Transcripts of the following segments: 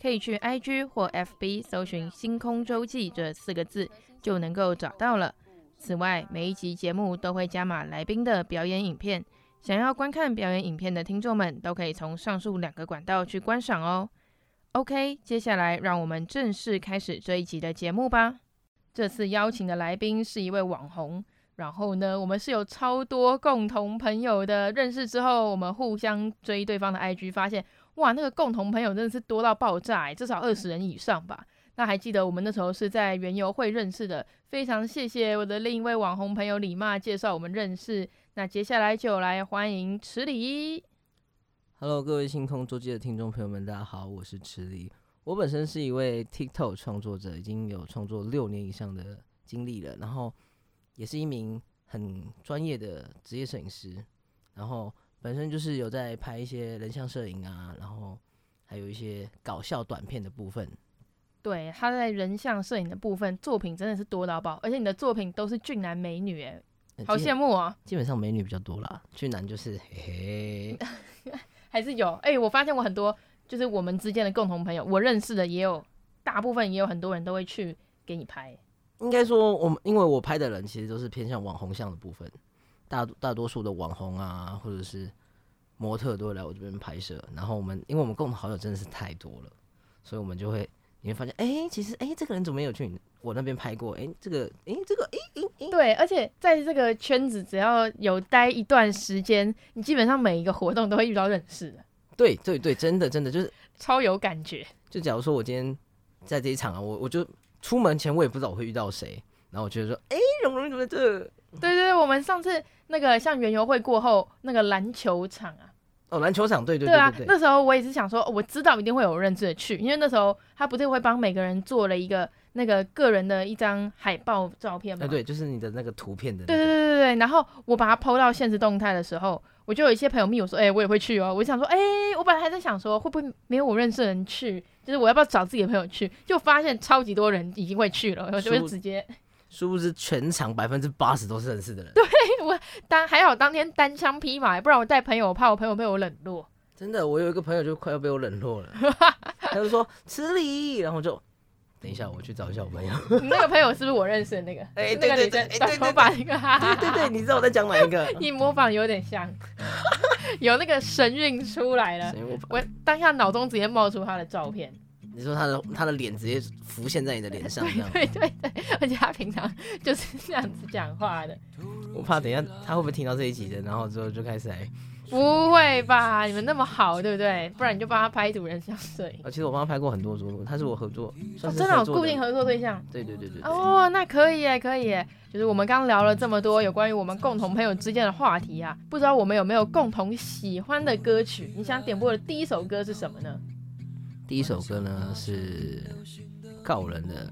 可以去 IG 或 FB 搜寻“星空周记”这四个字，就能够找到了。此外，每一集节目都会加码来宾的表演影片，想要观看表演影片的听众们，都可以从上述两个管道去观赏哦。OK，接下来让我们正式开始这一集的节目吧。这次邀请的来宾是一位网红，然后呢，我们是有超多共同朋友的。认识之后，我们互相追对方的 IG，发现。哇，那个共同朋友真的是多到爆炸，至少二十人以上吧。那还记得我们那时候是在园游会认识的，非常谢谢我的另一位网红朋友李骂介绍我们认识。那接下来就来欢迎池里。Hello，各位星空周记的听众朋友们，大家好，我是池里。我本身是一位 TikTok 创作者，已经有创作六年以上的经历了，然后也是一名很专业的职业摄影师，然后。本身就是有在拍一些人像摄影啊，然后还有一些搞笑短片的部分。对，他在人像摄影的部分作品真的是多到爆，而且你的作品都是俊男美女，哎，好羡慕啊！基本上美女比较多啦，俊男就是嘿嘿，还是有哎、欸，我发现我很多就是我们之间的共同朋友，我认识的也有，大部分也有很多人都会去给你拍。应该说，我们因为我拍的人其实都是偏向网红像的部分。大大多数的网红啊，或者是模特都会来我这边拍摄。然后我们，因为我们共同好友真的是太多了，所以我们就会你会发现，哎、欸，其实哎、欸，这个人怎么没有去我那边拍过？哎、欸，这个，哎、欸，这个，哎、对。而且在这个圈子，只要有待一段时间，你基本上每一个活动都会遇到认识的。对对对，真的真的就是超有感觉。就假如说我今天在这一场啊，我我就出门前我也不知道我会遇到谁，然后我觉得说，哎、欸，蓉蓉怎么在这？对对对，我们上次那个像园游会过后那个篮球场啊，哦，篮球场，对对对，啊，那时候我也是想说，我知道一定会有认识的去，因为那时候他不是会帮每个人做了一个那个个人的一张海报照片吗？对，就是你的那个图片的、那个。对对对对对，然后我把它 PO 到现实动态的时候，我就有一些朋友密我说，哎、欸，我也会去哦。我想说，哎、欸，我本来还在想说，会不会没有我认识的人去，就是我要不要找自己的朋友去，就发现超级多人已经会去了，我就会直接。殊不知全场百分之八十都是认识的人。对，我当还好当天单枪匹马，不然我带朋友，我怕我朋友被我冷落。真的，我有一个朋友就快要被我冷落了，他就说吃力，然后就等一下我去找一下我朋友。你那个朋友是不是我认识的那个？哎、欸，那个女生短头发那个。对对对，你知道我在讲哪一个？你模仿有点像，有那个神韵出来了。我当下脑中直接冒出他的照片。你说他的他的脸直接浮现在你的脸上，这样对对对，而且他平常就是这样子讲话的。我怕等一下他会不会听到这一集的，然后之后就开始来。不会吧？你们那么好，对不对？不然你就帮他拍一组人像摄影。其实我帮他拍过很多组，他是我合作，哦、真的有固定合作对象。对对对对，对。哦，那可以耶，可以耶。就是我们刚聊了这么多有关于我们共同朋友之间的话题啊，不知道我们有没有共同喜欢的歌曲？你想点播的第一首歌是什么呢？第一首歌呢是告人的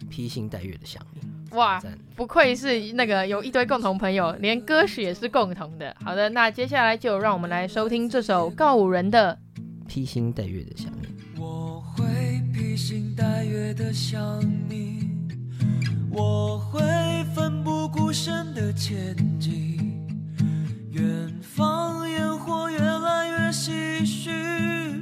《披星戴月的想你》。哇，不愧是那个有一堆共同朋友，连歌曲也是共同的。好的，那接下来就让我们来收听这首告五人的《披星戴月的想你》。我会披星戴月的想你，我会奋不顾身的前进，远方烟火越来越唏嘘。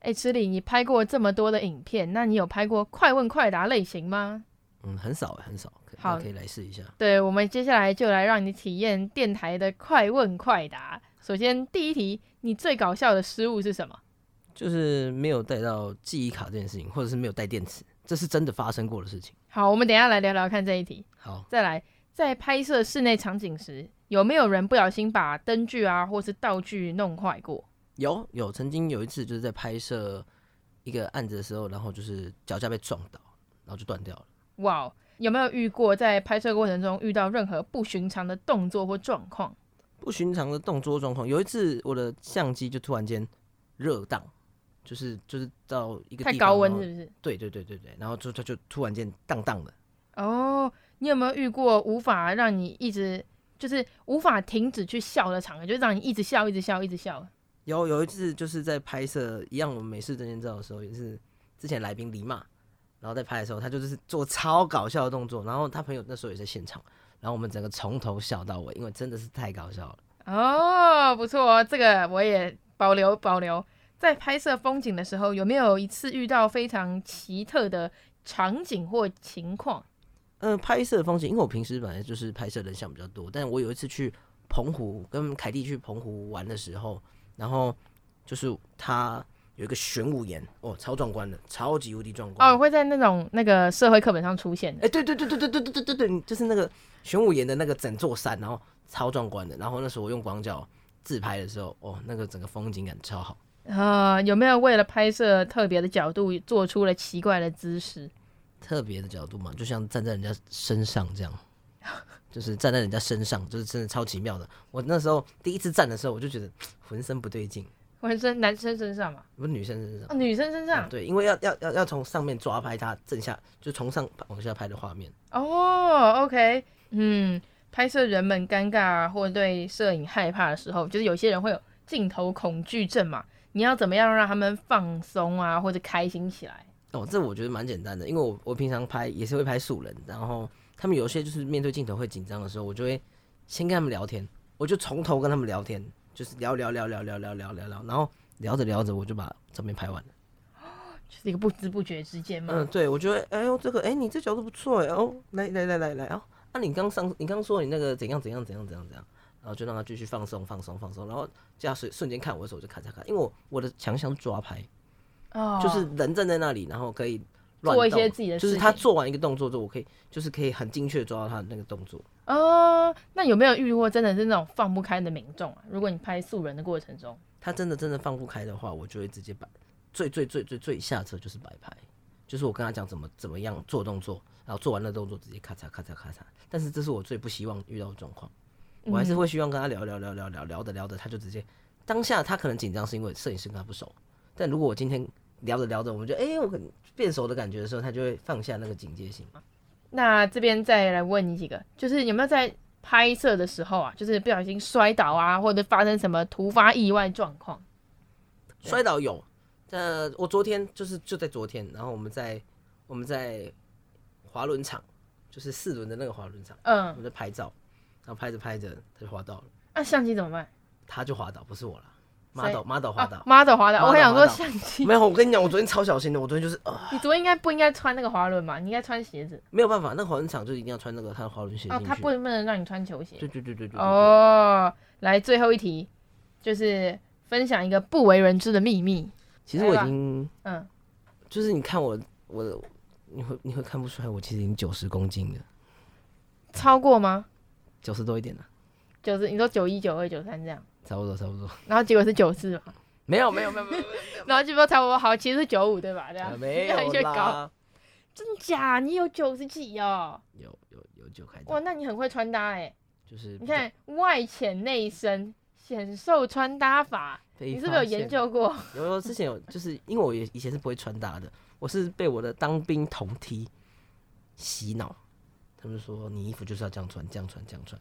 哎，池里，你拍过这么多的影片，那你有拍过快问快答类型吗？嗯，很少，很少。好，可以来试一下。对，我们接下来就来让你体验电台的快问快答。首先，第一题，你最搞笑的失误是什么？就是没有带到记忆卡这件事情，或者是没有带电池，这是真的发生过的事情。好，我们等一下来聊聊看这一题。好，再来，在拍摄室内场景时，有没有人不小心把灯具啊，或是道具弄坏过？有有，曾经有一次就是在拍摄一个案子的时候，然后就是脚架被撞倒，然后就断掉了。哇，wow, 有没有遇过在拍摄过程中遇到任何不寻常的动作或状况？不寻常的动作状况，有一次我的相机就突然间热当，就是就是到一个太高温是不是？对对对对对，然后就它就突然间荡荡的。哦，oh, 你有没有遇过无法让你一直就是无法停止去笑的场合，就是让你一直笑一直笑一直笑？有有一次就是在拍摄一样我们美式证件照的时候，也是之前来宾李骂，然后在拍的时候，他就是做超搞笑的动作，然后他朋友那时候也在现场，然后我们整个从头笑到尾，因为真的是太搞笑了。哦，不错哦，这个我也保留保留。在拍摄风景的时候，有没有一次遇到非常奇特的场景或情况？嗯、呃，拍摄风景，因为我平时本来就是拍摄人像比较多，但我有一次去澎湖跟凯蒂去澎湖玩的时候。然后就是他有一个玄武岩哦，超壮观的，超级无敌壮观哦，会在那种那个社会课本上出现。哎，对对对对对对对对对对，就是那个玄武岩的那个整座山，然后超壮观的。然后那时候我用广角自拍的时候，哦，那个整个风景感超好。啊、呃，有没有为了拍摄特别的角度，做出了奇怪的姿势？特别的角度嘛，就像站在人家身上这样，就是站在人家身上，就是真的超奇妙的。我那时候第一次站的时候，我就觉得浑身不对劲。浑身男生身上嘛？不是女生身上。哦，女生身上。嗯、对，因为要要要要从上面抓拍他正下，就从上往下拍的画面。哦，OK，嗯，拍摄人们尴尬或对摄影害怕的时候，就是有些人会有镜头恐惧症嘛。你要怎么样让他们放松啊，或者开心起来？哦，这我觉得蛮简单的，因为我我平常拍也是会拍素人，然后他们有些就是面对镜头会紧张的时候，我就会先跟他们聊天，我就从头跟他们聊天，就是聊聊聊聊聊聊聊聊聊，然后聊着聊着我就把照片拍完了，就是一个不知不觉之间嘛。嗯，对，我觉得哎呦这个哎你这角度不错哎哦，来来来来来哦，啊你刚上你刚说你那个怎样怎样怎样怎样怎样。然后就让他继续放松放松放松，然后这样瞬瞬间看我的时候就咔嚓咔，因为我我的强项抓拍，哦，就是人站在那里，然后可以做一些自己的事，就是他做完一个动作之后，我可以就是可以很精确抓到他的那个动作。哦，那有没有遇过真的是那种放不开的民众啊？如果你拍素人的过程中，他真的真的放不开的话，我就会直接摆最最最最最下策就是摆拍，就是我跟他讲怎么怎么样做动作，然后做完了动作直接咔嚓咔嚓咔嚓。但是这是我最不希望遇到的状况。我还是会希望跟他聊聊聊聊聊聊的聊的，他就直接当下他可能紧张是因为摄影师跟他不熟，但如果我今天聊着聊着，我们就哎、欸、我可能变熟的感觉的时候，他就会放下那个警戒心嘛。那这边再来问你几个，就是有没有在拍摄的时候啊，就是不小心摔倒啊，或者发生什么突发意外状况？摔倒有，呃，我昨天就是就在昨天，然后我们在我们在滑轮场，就是四轮的那个滑轮场，嗯，我们在拍照。然后拍着拍着，他就滑倒了。那、啊、相机怎么办？他就滑倒，不是我了。model，model 滑倒，model 滑倒。我还想说相机。没有，我跟你讲，我昨天超小心的。我昨天就是啊。你昨天应该不应该穿那个滑轮嘛？你应该穿鞋子。没有办法，那个滑轮场就一定要穿那个他的滑轮鞋。哦，他不能不能让你穿球鞋。对对对对对。哦，来最后一题，就是分享一个不为人知的秘密。其实我已经，嗯，就是你看我，我，你会你会看不出来，我其实已经九十公斤了。超过吗？九十多一点呢，九十，你说九一、九二、九三这样，差不多，差不多。然后结果是九四嘛？没有，没有，没有，没有，然后就说差不多好，其实是九五对吧？这样，没有啦。真假？你有九十几哦？有有有九开。哇，那你很会穿搭哎。就是你看外浅内深，显瘦穿搭法，你是不是有研究过？有有，之前有，就是因为我也以前是不会穿搭的，我是被我的当兵同梯洗脑。他们说你衣服就是要这样穿，这样穿，这样穿。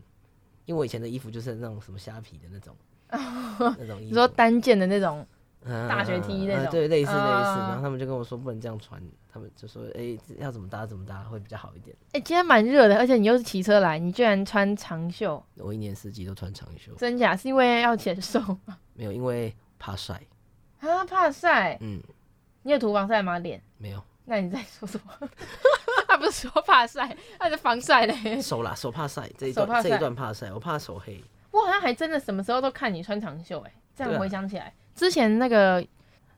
因为我以前的衣服就是那种什么虾皮的那种，那种衣服。你说单件的那种大学 T 那种，啊啊、对，类似类似。然后他们就跟我说不能这样穿，他们就说哎、欸，要怎么搭怎么搭会比较好一点。哎、欸，今天蛮热的，而且你又是骑车来，你居然穿长袖。我一年四季都穿长袖。真假？是因为要显瘦吗？没有，因为怕晒。啊，怕晒？嗯。你有涂防晒吗？脸？没有。那你在说什么？他不是说怕晒，他是防晒嘞。手啦，手怕晒，这一段这一段怕晒，我怕手黑。我好像还真的什么时候都看你穿长袖哎，这样回想起来，啊、之前那个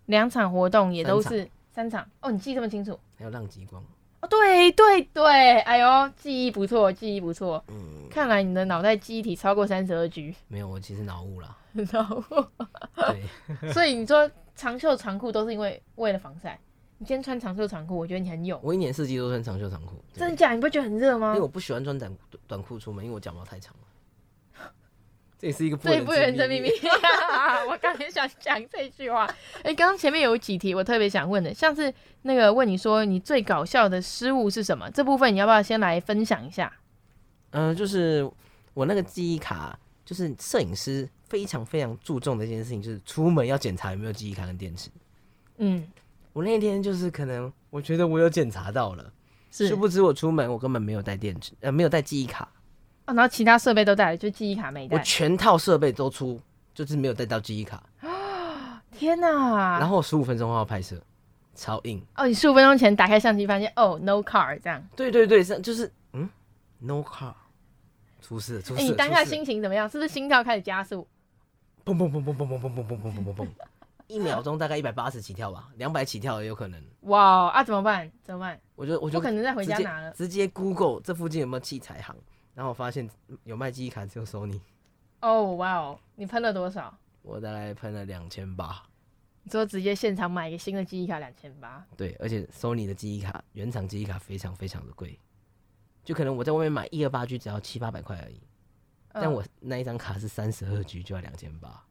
两场活动也都是三场，三场哦，你记这么清楚？还有浪极光哦，对对对，哎呦，记忆不错，记忆不错。嗯，看来你的脑袋记忆体超过三十二 G。没有，我其实脑雾了。脑雾。对。所以你说长袖长裤都是因为为了防晒？你今天穿长袖长裤，我觉得你很勇。我一年四季都穿长袖长裤。真的假的？你不觉得很热吗？因为我不喜欢穿短短裤出门，因为我脚毛太长了。这也是一个最不人的秘密。我刚才想讲这句话。哎、欸，刚刚前面有几题我特别想问的，像是那个问你说你最搞笑的失误是什么？这部分你要不要先来分享一下？嗯、呃，就是我那个记忆卡，就是摄影师非常非常注重的一件事情，就是出门要检查有没有记忆卡跟电池。嗯。我那天就是可能，我觉得我有检查到了，是殊不知我出门我根本没有带电池，呃，没有带记忆卡，啊，然后其他设备都带了，就记忆卡没带。我全套设备都出，就是没有带到记忆卡。啊，天哪！然后十五分钟后要拍摄，超硬。哦，你十五分钟前打开相机发现，哦，no car 这样。对对对，是就是嗯，no car，出事出事。你当下心情怎么样？是不是心跳开始加速？砰砰砰砰砰砰砰砰砰砰砰砰砰。一秒钟大概一百八十起跳吧，两百起跳也有可能。哇啊，怎么办？怎么办？我就我就不可能再回家拿了。直接 Google 这附近有没有器材行，然后我发现有卖记忆卡，只有 Sony。哦，哇哦，你喷了多少？我大概喷了两千八。你说直接现场买一个新的记忆卡两千八？对，而且 Sony 的记忆卡原厂记忆卡非常非常的贵，就可能我在外面买一二八 G 只要七八百块而已，嗯、但我那一张卡是三十二 G 就要两千八。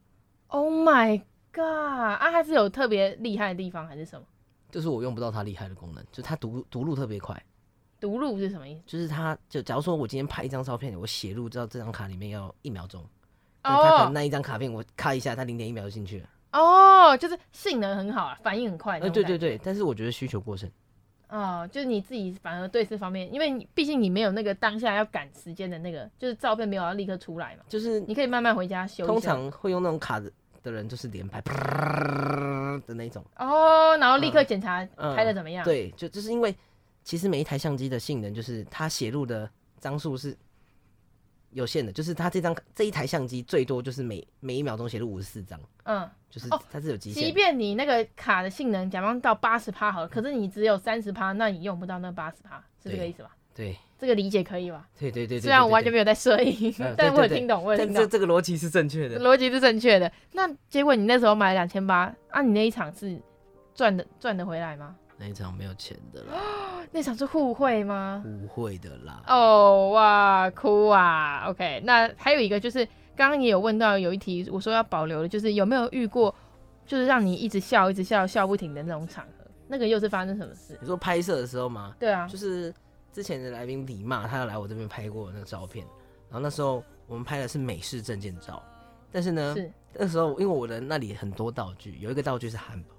Oh my god！啊，它是有特别厉害的地方还是什么？就是我用不到它厉害的功能，就是它读读入特别快。读入是什么意思？就是它就假如说我今天拍一张照片，我写入到这张卡里面要一秒钟，但它可能那一张卡片我咔一下，它零点一秒就进去了。哦，就是性能很好啊，反应很快。呃，对对对，但是我觉得需求过剩。哦，就是你自己反而对这方面，因为毕竟你没有那个当下要赶时间的那个，就是照片没有要立刻出来嘛。就是你可以慢慢回家修。通常会用那种卡的的人，就是连拍的那种。哦，然后立刻检查拍的怎么样？嗯嗯。对，就就是因为其实每一台相机的性能，就是它写入的张数是。有限的，就是它这张这一台相机最多就是每每一秒钟写入五十四张，嗯，就是它是有极限。即便你那个卡的性能假装到八十趴好了，可是你只有三十趴，那你用不到那八十趴，是这个意思吧？对，这个理解可以吧？对对对，虽然我完全没有在摄影，但我有听懂，我有听懂。这这个逻辑是正确的，逻辑是正确的。那结果你那时候买两千八，啊，你那一场是赚的赚得回来吗？那一场没有钱的啦。那场是互惠吗？互惠的啦。哦、oh, 哇，哭啊！OK，那还有一个就是刚刚也有问到有一题，我说要保留的，就是有没有遇过就是让你一直笑、一直笑、笑不停的那种场合？那个又是发生什么事？你说拍摄的时候吗？对啊，就是之前的来宾李骂，他要来我这边拍过那个照片，然后那时候我们拍的是美式证件照，但是呢，是那时候因为我的那里很多道具，有一个道具是汉堡。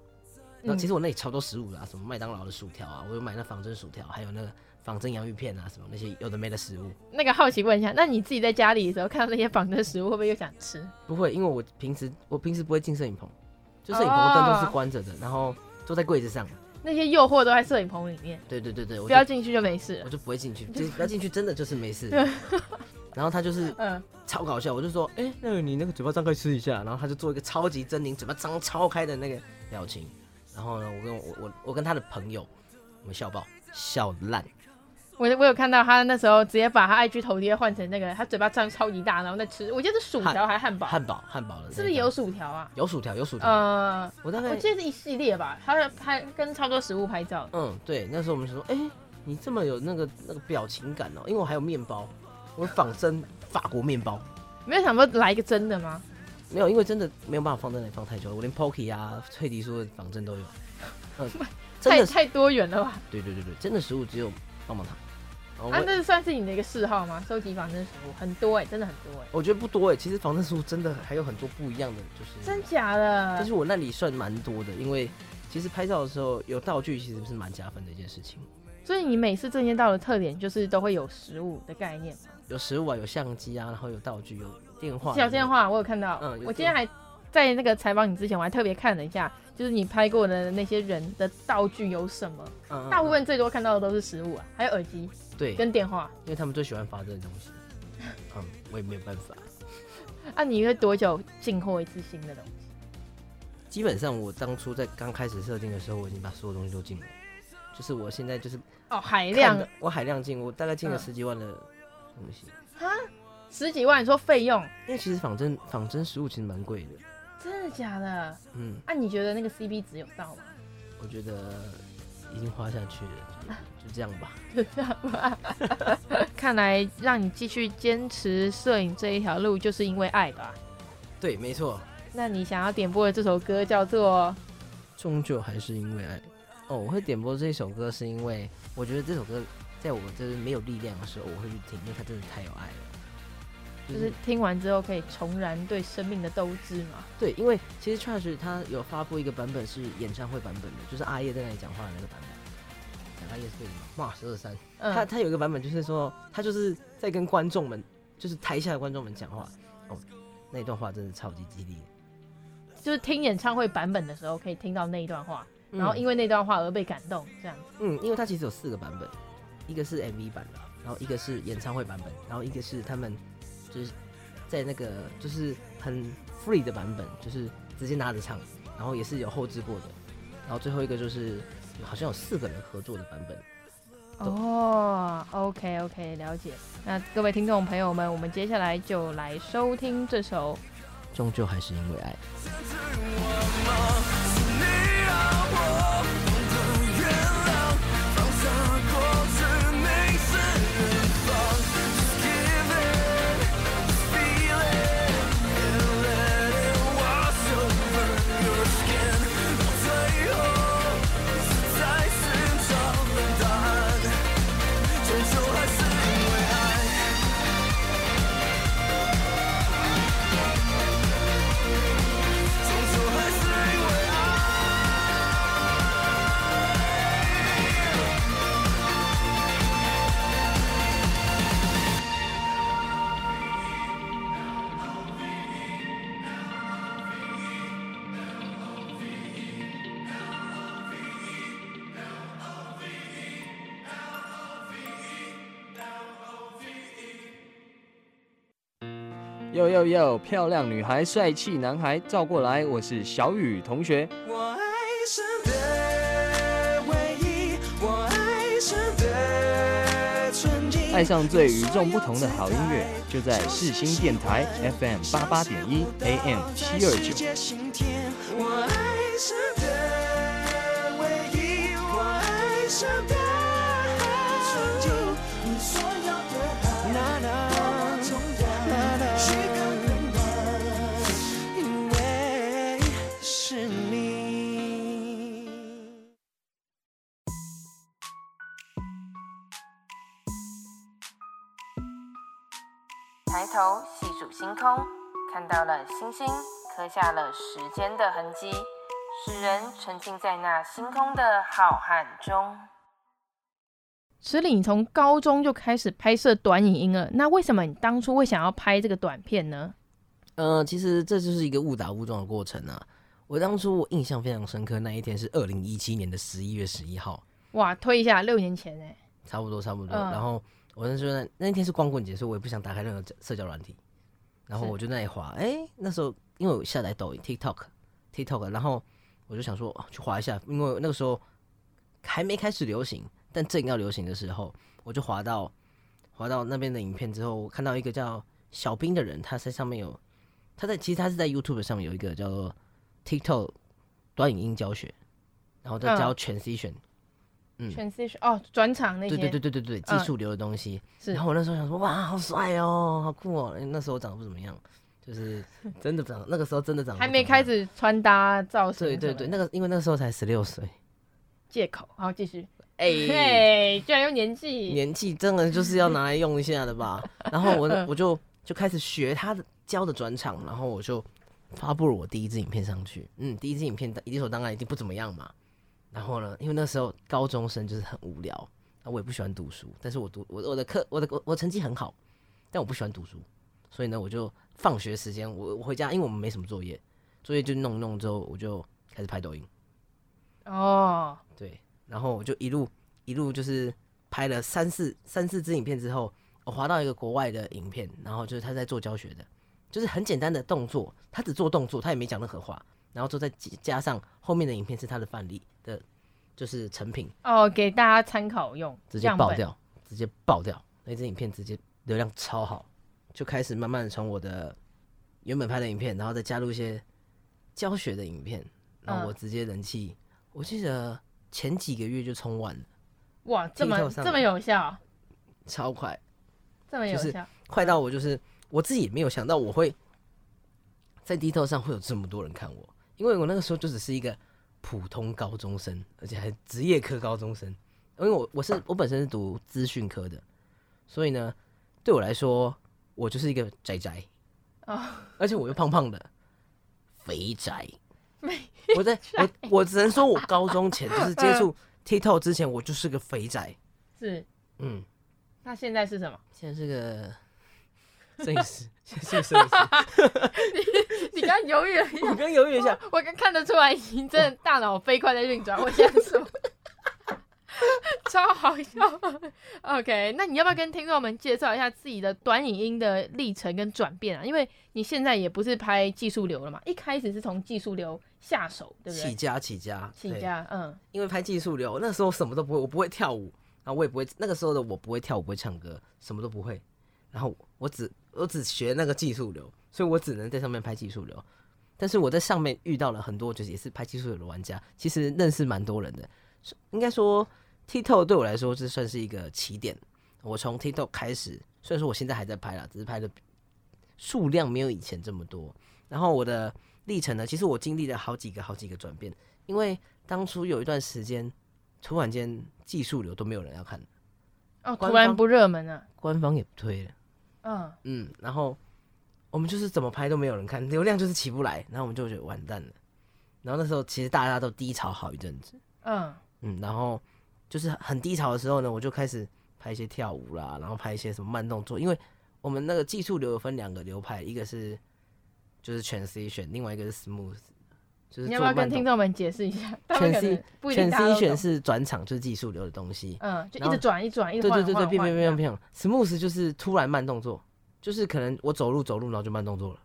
那其实我那里超多食物啦，什么麦当劳的薯条啊，我有买那仿真薯条，还有那个仿真洋芋片啊，什么那些有的没的食物。那个好奇问一下，那你自己在家里的时候看到那些仿真食物，会不会又想吃？不会，因为我平时我平时不会进摄影棚，就摄影棚的灯都是关着的，然后坐在柜子上。那些诱惑都在摄影棚里面。对对对对，不要进去就没事。我就不会进去，就不要进去，真的就是没事。然后他就是嗯，超搞笑，我就说，哎，那个你那个嘴巴张开吃一下，然后他就做一个超级狰狞，嘴巴张超开的那个表情。然后呢，我跟我我我跟他的朋友，我们笑爆笑烂。我我有看到他那时候直接把他 IG 头贴换成那个，他嘴巴张超级大，然后在吃。我记得是薯条还是汉堡？汉堡汉堡的。是不是有薯条啊？有薯条有薯条。呃，我大概我记得是一系列吧，他拍跟超多食物拍照。嗯，对，那时候我们就说，哎，你这么有那个那个表情感哦，因为我还有面包，我仿真法国面包。没有想过来一个真的吗？没有，因为真的没有办法放在那里放太久。我连 Pocky 啊、脆迪酥的仿真都有。嗯，太太多元了吧？对对对对，真的食物只有棒棒糖。啊，那算是你的一个嗜好吗？收集仿真食物很多哎，真的很多哎。我觉得不多哎，其实仿真食物真的还有很多不一样的，就是真假的。但是我那里算蛮多的，因为其实拍照的时候有道具，其实是蛮加分的一件事情。所以你每次证件照的特点就是都会有食物的概念吗？有食物啊，有相机啊，然后有道具，有电话。小电话我有看到，嗯，我今天还在那个采访你之前，我还特别看了一下，就是你拍过的那些人的道具有什么？嗯，嗯，大部分最多看到的都是食物啊，还有耳机，对，跟电话，因为他们最喜欢发这种东西。嗯，我也没有办法。啊，你会多久进货一次新的东西？基本上我当初在刚开始设定的时候，我已经把所有东西都进了，就是我现在就是哦海量，我海量进，我大概进了十几万的东西。啊、嗯，十几万？你说费用？因为其实仿真仿真食物其实蛮贵的。真的假的？嗯。那、啊、你觉得那个 CP 值有到吗？我觉得已经花下去了，就，就这样吧。就这样吧。看来让你继续坚持摄影这一条路，就是因为爱吧？对，没错。那你想要点播的这首歌叫做《终究还是因为爱》。哦，我会点播这首歌，是因为我觉得这首歌在我就是没有力量的时候，我会去听，因为它真的太有爱了。就是听完之后可以重燃对生命的斗志嘛？对，因为其实 Trash 他有发布一个版本是演唱会版本的，就是阿叶在那里讲话的那个版本。讲阿叶是对的吗？哇，十二三，他他有一个版本就是说他就是在跟观众们，就是台下的观众们讲话。哦，那一段话真的超级激励。就是听演唱会版本的时候可以听到那一段话，然后因为那段话而被感动，这样子。嗯，因为他其实有四个版本，一个是 MV 版的，然后一个是演唱会版本，然后一个是他们。就是在那个就是很 free 的版本，就是直接拿着唱，然后也是有后置过的，然后最后一个就是好像有四个人合作的版本。哦，OK OK，了解。那各位听众朋友们，我们接下来就来收听这首《终究还是因为爱》。呦呦呦！漂亮女孩，帅气男孩，照过来！我是小雨同学。我爱上的唯一，我爱上的纯净，爱上最与众不同的好音乐，就在世新电台 FM 八八点一 AM 七二九。抬头细数星空，看到了星星，刻下了时间的痕迹，使人沉浸在那星空的浩瀚中。池里，你从高中就开始拍摄短影音了，那为什么你当初会想要拍这个短片呢？呃，其实这就是一个误打误撞的过程啊。我当初我印象非常深刻，那一天是二零一七年的十一月十一号。哇，推一下六年前哎，差不多差不多，嗯、然后。我那时候那那天是光棍节，所以我也不想打开任何社交软体，然后我就那里滑，哎、欸，那时候因为我下载抖音 TikTok，TikTok，然后我就想说去滑一下，因为那个时候还没开始流行，但正要流行的时候，我就滑到滑到那边的影片之后，我看到一个叫小兵的人，他在上面有他在其实他是在 YouTube 上面有一个叫做 TikTok 短影音教学，然后再教 Transition。嗯 transition 哦，转场那些，对对对对对对，技术流的东西。是。然后我那时候想说，哇，好帅哦，好酷哦。那时候我长得不怎么样，就是 真的长，那个时候真的长得。还没开始穿搭造型。对对对，那个因为那个时候才十六岁。借口，好继续。哎，嘿，居然用年纪。年纪真的就是要拿来用一下的吧？然后我我就就开始学他的教的转场，然后我就发布了我第一支影片上去。嗯，第一支影片理所当然一定不怎么样嘛。然后呢，因为那时候高中生就是很无聊，那我也不喜欢读书，但是我读我我的课我的我我成绩很好，但我不喜欢读书，所以呢，我就放学时间我我回家，因为我们没什么作业，作业就弄弄之后，我就开始拍抖音。哦，对，然后我就一路一路就是拍了三四三四支影片之后，我滑到一个国外的影片，然后就是他在做教学的，就是很简单的动作，他只做动作，他也没讲任何话。然后就再加上后面的影片是他的范例的，就是成品哦，给大家参考用，直接爆掉，直接爆掉，那支影片直接流量超好，就开始慢慢的从我的原本拍的影片，然后再加入一些教学的影片，然后我直接人气，嗯、我记得前几个月就冲万了，哇，这么这么有效，超快，这么有效，就是、快到我就是我自己也没有想到我会在 TikTok 上会有这么多人看我。因为我那个时候就只是一个普通高中生，而且还职业科高中生。因为我我是我本身是读资讯科的，所以呢，对我来说，我就是一个宅宅啊，而且我又胖胖的，肥宅。我在我我只能说我高中前就是接触 TikTok 之前，我就是个肥宅。是，嗯，那现在是什么？现在是个。摄影师，谢谢摄影师。你你刚犹豫了一下，我刚犹豫一下，我刚看得出来，你真的大脑飞快在运转。我现在说，超好笑。OK，那你要不要跟听众们介绍一下自己的短影音的历程跟转变啊？因为你现在也不是拍技术流了嘛，一开始是从技术流下手，对不对？起家起家起家，嗯。因为拍技术流，那时候什么都不会，我不会跳舞，然后我也不会，那个时候的我不会跳舞，不会唱歌，什么都不会。然后我只我只学那个技术流，所以我只能在上面拍技术流。但是我在上面遇到了很多，就是也是拍技术流的玩家，其实认识蛮多人的。应该说，TikTok 对我来说这算是一个起点。我从 TikTok 开始，虽然说我现在还在拍啦，只是拍的数量没有以前这么多。然后我的历程呢，其实我经历了好几个好几个转变，因为当初有一段时间，突然间技术流都没有人要看。哦，突然不热门了，官方也不推了。嗯嗯，然后我们就是怎么拍都没有人看，流量就是起不来，然后我们就觉得完蛋了。然后那时候其实大家都低潮好一阵子，嗯嗯，然后就是很低潮的时候呢，我就开始拍一些跳舞啦，然后拍一些什么慢动作，因为我们那个技术流有分两个流派，一个是就是 transition，另外一个是 smooth。就是你要不要跟听众们解释一下？transition 是转场，就是技术流的东西。嗯，就一直转，一转，一直对对对对，变变变变。smooth 就是突然慢动作，就是可能我走路走路，然后就慢动作了。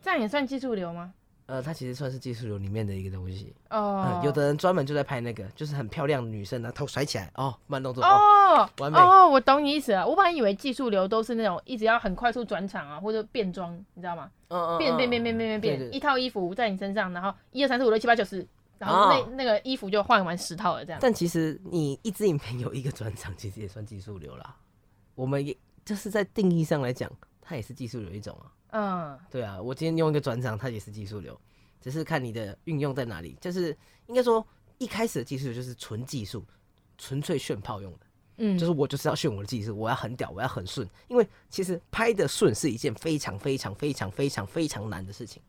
这样也算技术流吗？呃，它其实算是技术流里面的一个东西。哦。有的人专门就在拍那个，就是很漂亮的女生，然后头甩起来，哦，慢动作。哦，完美。哦，我懂你意思了。我本来以为技术流都是那种一直要很快速转场啊，或者变装，你知道吗？变变变变变变变，一套衣服在你身上，然后一二三四五六七八九十，然后那那个衣服就换完十套了这样。但其实你一支影片有一个转场，其实也算技术流啦。我们也就是在定义上来讲，它也是技术流一种啊。嗯，对啊，我今天用一个转场，它也是技术流，只是看你的运用在哪里。就是应该说一开始的技术就是纯技术，纯粹炫炮用的。嗯，就是我就是要炫我的技术，我要很屌，我要很顺。因为其实拍的顺是一件非常非常非常非常非常难的事情。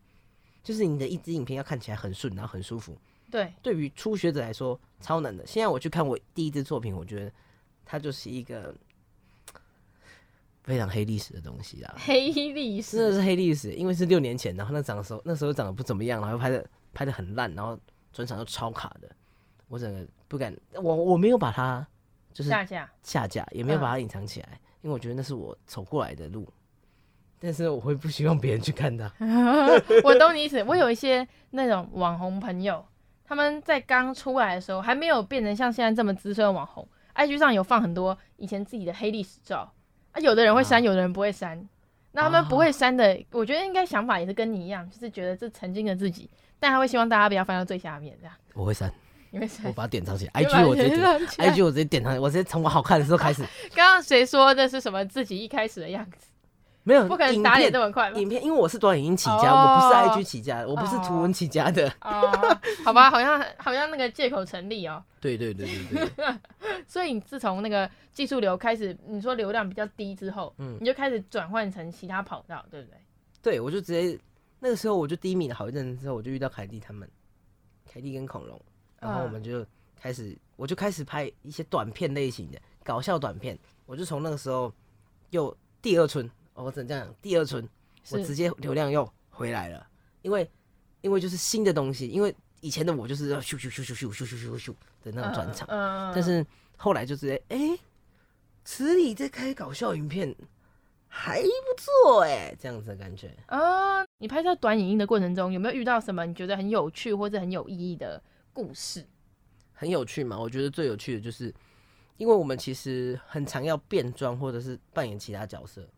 就是你的一支影片要看起来很顺，然后很舒服。对，对于初学者来说超难的。现在我去看我第一支作品，我觉得它就是一个非常黑历史的东西啦。黑历史，真的是黑历史，因为是六年前，然后那长的时候，那时候长得不怎么样，然后拍的拍的很烂，然后转场又超卡的，我整个不敢，我我没有把它。就是下架，下架也没有把它隐藏起来，嗯、因为我觉得那是我走过来的路，但是我会不希望别人去看它。我懂你意思，我有一些那种网红朋友，他们在刚出来的时候还没有变成像现在这么资深的网红，IG 上有放很多以前自己的黑历史照啊，有的人会删，啊、有的人不会删。那他们不会删的，啊、我觉得应该想法也是跟你一样，就是觉得这曾经的自己，但他会希望大家不要翻到最下面这样。我会删。我把它点上去，IG 我直接点，IG 我直接点上去，我直接从我好看的时候开始。刚刚谁说这是什么自己一开始的样子？没有，不可能打脸这么快。影片，因为我是短影音起家，我不是 IG 起家的，我不是图文起家的。哦，好吧，好像好像那个借口成立哦。对对对对对。所以你自从那个技术流开始，你说流量比较低之后，嗯，你就开始转换成其他跑道，对不对？对，我就直接那个时候我就低迷了好一阵子之后，我就遇到凯蒂他们，凯蒂跟恐龙，然后我们就。开始，我就开始拍一些短片类型的搞笑短片。我就从那个时候又第二春，我只能这样讲，第二春，我直接流量又回来了。因为，因为就是新的东西。因为以前的我就是要咻咻咻咻咻咻咻咻咻的那种转场，但是后来就直接，哎，池里在开搞笑影片，还不错哎，这样子的感觉。啊，你拍摄短影音的过程中，有没有遇到什么你觉得很有趣或者很有意义的故事？很有趣嘛？我觉得最有趣的就是，因为我们其实很常要变装或者是扮演其他角色，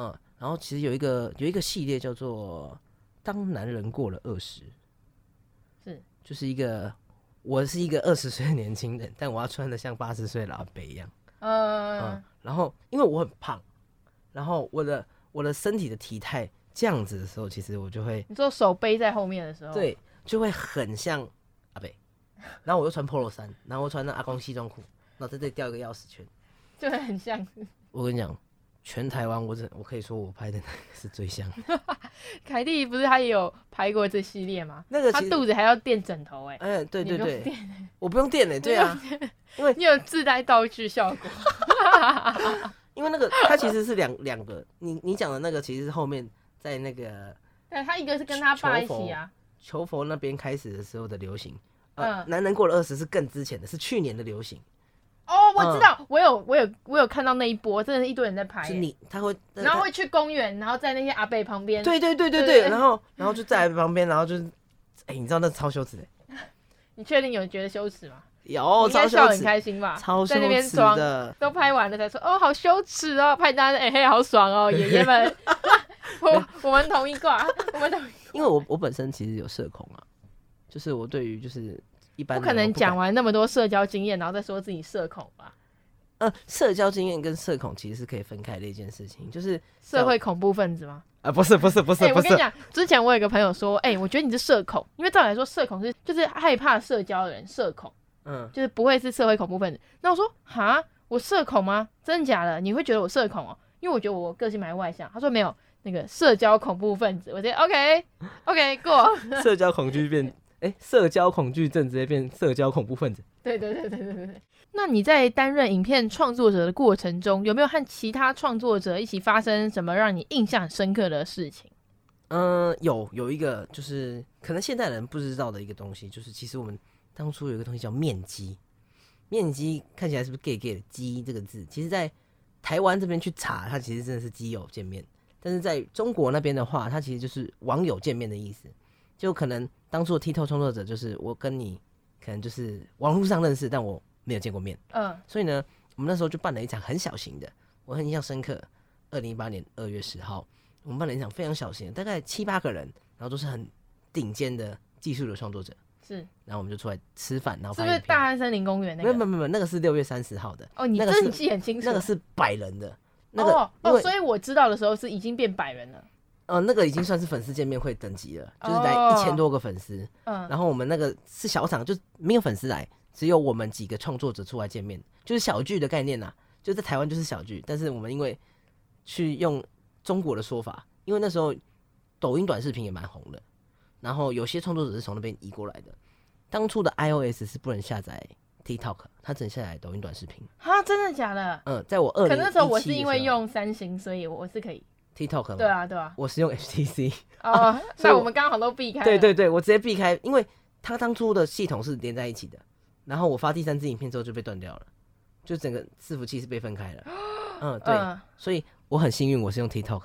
嗯，然后其实有一个有一个系列叫做《当男人过了二十》，是就是一个我是一个二十岁的年轻人，但我要穿的像八十岁的老伯一样，嗯，嗯，然后因为我很胖，然后我的我的身体的体态这样子的时候，其实我就会你做手背在后面的时候，对，就会很像阿伯。然后我又穿 polo 衫，然后我穿那阿公西装裤，然后在这里吊一个钥匙圈，就会很像。我跟你讲，全台湾我只我可以说我拍的那个是最像。凯蒂不是他也有拍过这系列吗？那个他肚子还要垫枕头哎、欸。哎、欸，对对对，不我不用垫哎、欸，对啊，因为 你有自带道具效果。因为那个它其实是两两个，你你讲的那个其实是后面在那个，对，他一个是跟他爸一起啊，求佛那边开始的时候的流行。呃、男人过了二十是更之前的，是去年的流行。哦，我知道，嗯、我有我有我有看到那一波，真的是一堆人在拍。是你他会，然后会去公园，然后在那些阿伯旁边。对对对对对，然后然后就在旁边，然后就是，哎、欸，你知道那超羞耻的。你确定有觉得羞耻吗？有，应该笑很开心吧？超在那边装，都拍完了才说哦，好羞耻哦，拍大家哎嘿，好爽哦，爷爷们，我我们同一挂，我们同一，因为我我本身其实有社恐啊，就是我对于就是一般不可能讲完那么多社交经验，然后再说自己社恐吧？呃，社交经验跟社恐其实是可以分开的一件事情，就是社会恐怖分子吗？啊、呃，不是，不是，不是。哎、欸，我跟你讲，之前我有个朋友说，哎、欸，我觉得你是社恐，因为照理来说，社恐是就是害怕社交的人，社恐。嗯，就是不会是社会恐怖分子。那我说，哈，我社恐吗？真的假的？你会觉得我社恐哦？因为我觉得我个性蛮外向。他说没有，那个社交恐怖分子。我觉得 OK OK 过。社交恐惧变，哎、欸，社交恐惧症直接变社交恐怖分子。对对对对对对。那你在担任影片创作者的过程中，有没有和其他创作者一起发生什么让你印象深刻的事情？嗯、呃，有有一个就是可能现代人不知道的一个东西，就是其实我们。当初有一个东西叫面基，面基看起来是不是 gay gay 的基这个字？其实，在台湾这边去查，它其实真的是基友见面。但是在中国那边的话，它其实就是网友见面的意思。就可能当初的 TikTok 创作者就是我跟你，可能就是网络上认识，但我没有见过面。嗯，所以呢，我们那时候就办了一场很小型的，我很印象深刻。二零一八年二月十号，我们办了一场非常小型的，大概七八个人，然后都是很顶尖的技术的创作者。是，然后我们就出来吃饭，然后是不是大安森林公园那个？没有没有没有，那个是六月三十号的。哦，你真的记很清楚。那个是百人的，那个哦，哦，所以我知道的时候是已经变百人了。呃，那个已经算是粉丝见面会等级了，就是来一千多个粉丝。嗯，然后我们那个是小场，就没有粉丝来，只有我们几个创作者出来见面，就是小聚的概念呐。就在台湾就是小聚，但是我们因为去用中国的说法，因为那时候抖音短视频也蛮红的。然后有些创作者是从那边移过来的。当初的 iOS 是不能下载 TikTok，它只能下载抖音短视频。哈，真的假的？嗯，在我二零，可那时候我是因为用三星，所以我是可以 TikTok。对啊，对啊，我是用 HTC。哦，那我们刚好都避开。对对对，我直接避开，因为它当初的系统是连在一起的。然后我发第三支影片之后就被断掉了，就整个伺服器是被分开了。嗯，对，嗯、所以我很幸运，我是用 TikTok。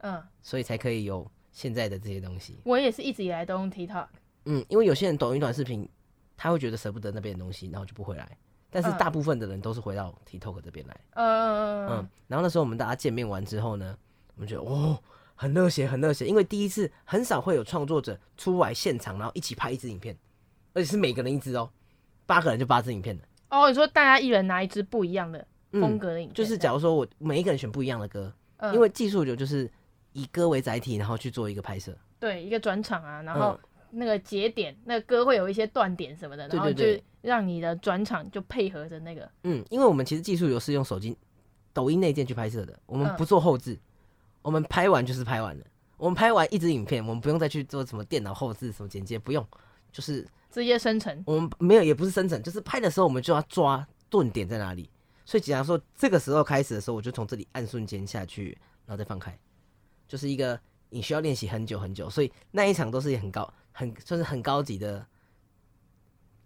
嗯，所以才可以有。现在的这些东西，我也是一直以来都用 TikTok。嗯，因为有些人抖音短视频，他会觉得舍不得那边的东西，然后就不回来。但是大部分的人都是回到 TikTok 这边来。嗯嗯嗯。然后那时候我们大家见面完之后呢，我们觉得哦，很热血，很热血，因为第一次很少会有创作者出来现场，然后一起拍一支影片，而且是每个人一支哦，八个人就八支影片的。哦，你说大家一人拿一支不一样的风格的影片，嗯，就是假如说我每一个人选不一样的歌，嗯，因为技术流就是。以歌为载体，然后去做一个拍摄，对，一个转场啊，然后那个节点，嗯、那个歌会有一些断点什么的，然后就让你的转场就配合着那个。嗯，因为我们其实技术流是用手机、抖音内建去拍摄的，我们不做后置，嗯、我们拍完就是拍完了。我们拍完一支影片，我们不用再去做什么电脑后置、什么剪接，不用，就是直接生成。我们没有，也不是生成，就是拍的时候我们就要抓顿点在哪里。所以假如说这个时候开始的时候，我就从这里按瞬间下去，然后再放开。就是一个你需要练习很久很久，所以那一场都是很高、很算是很高级的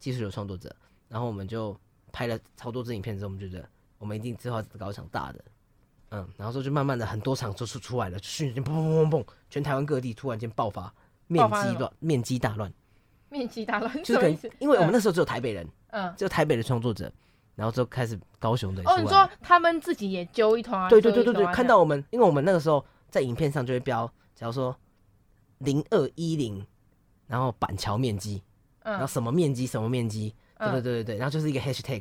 技术流创作者。然后我们就拍了超多支影片之后，我们觉得我们一定之后搞一场大的，嗯，然后说就慢慢的很多场就是出来了，瞬间砰砰砰砰，全台湾各地突然间爆发面积乱，面积大乱，面积大乱，就是因为我们那时候只有台北人，嗯，只有台北的创作者，然后就开始高雄的。哦，你说他们自己也揪一团，对对对对对，看到我们，因为我们那个时候。在影片上就会标，假如说零二一零，然后板桥面基，然后什么面积什么面积，对对对对对，然后就是一个 hashtag，